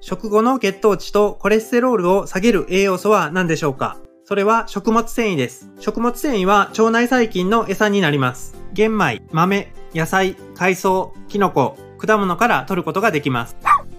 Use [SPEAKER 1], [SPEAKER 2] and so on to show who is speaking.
[SPEAKER 1] 食後の血糖値とコレステロールを下げる栄養素は何でしょうか？それは食物繊維です。食物繊維は腸内細菌の餌になります。玄米、豆、野菜、海藻、キノコ、果物から取ることができます。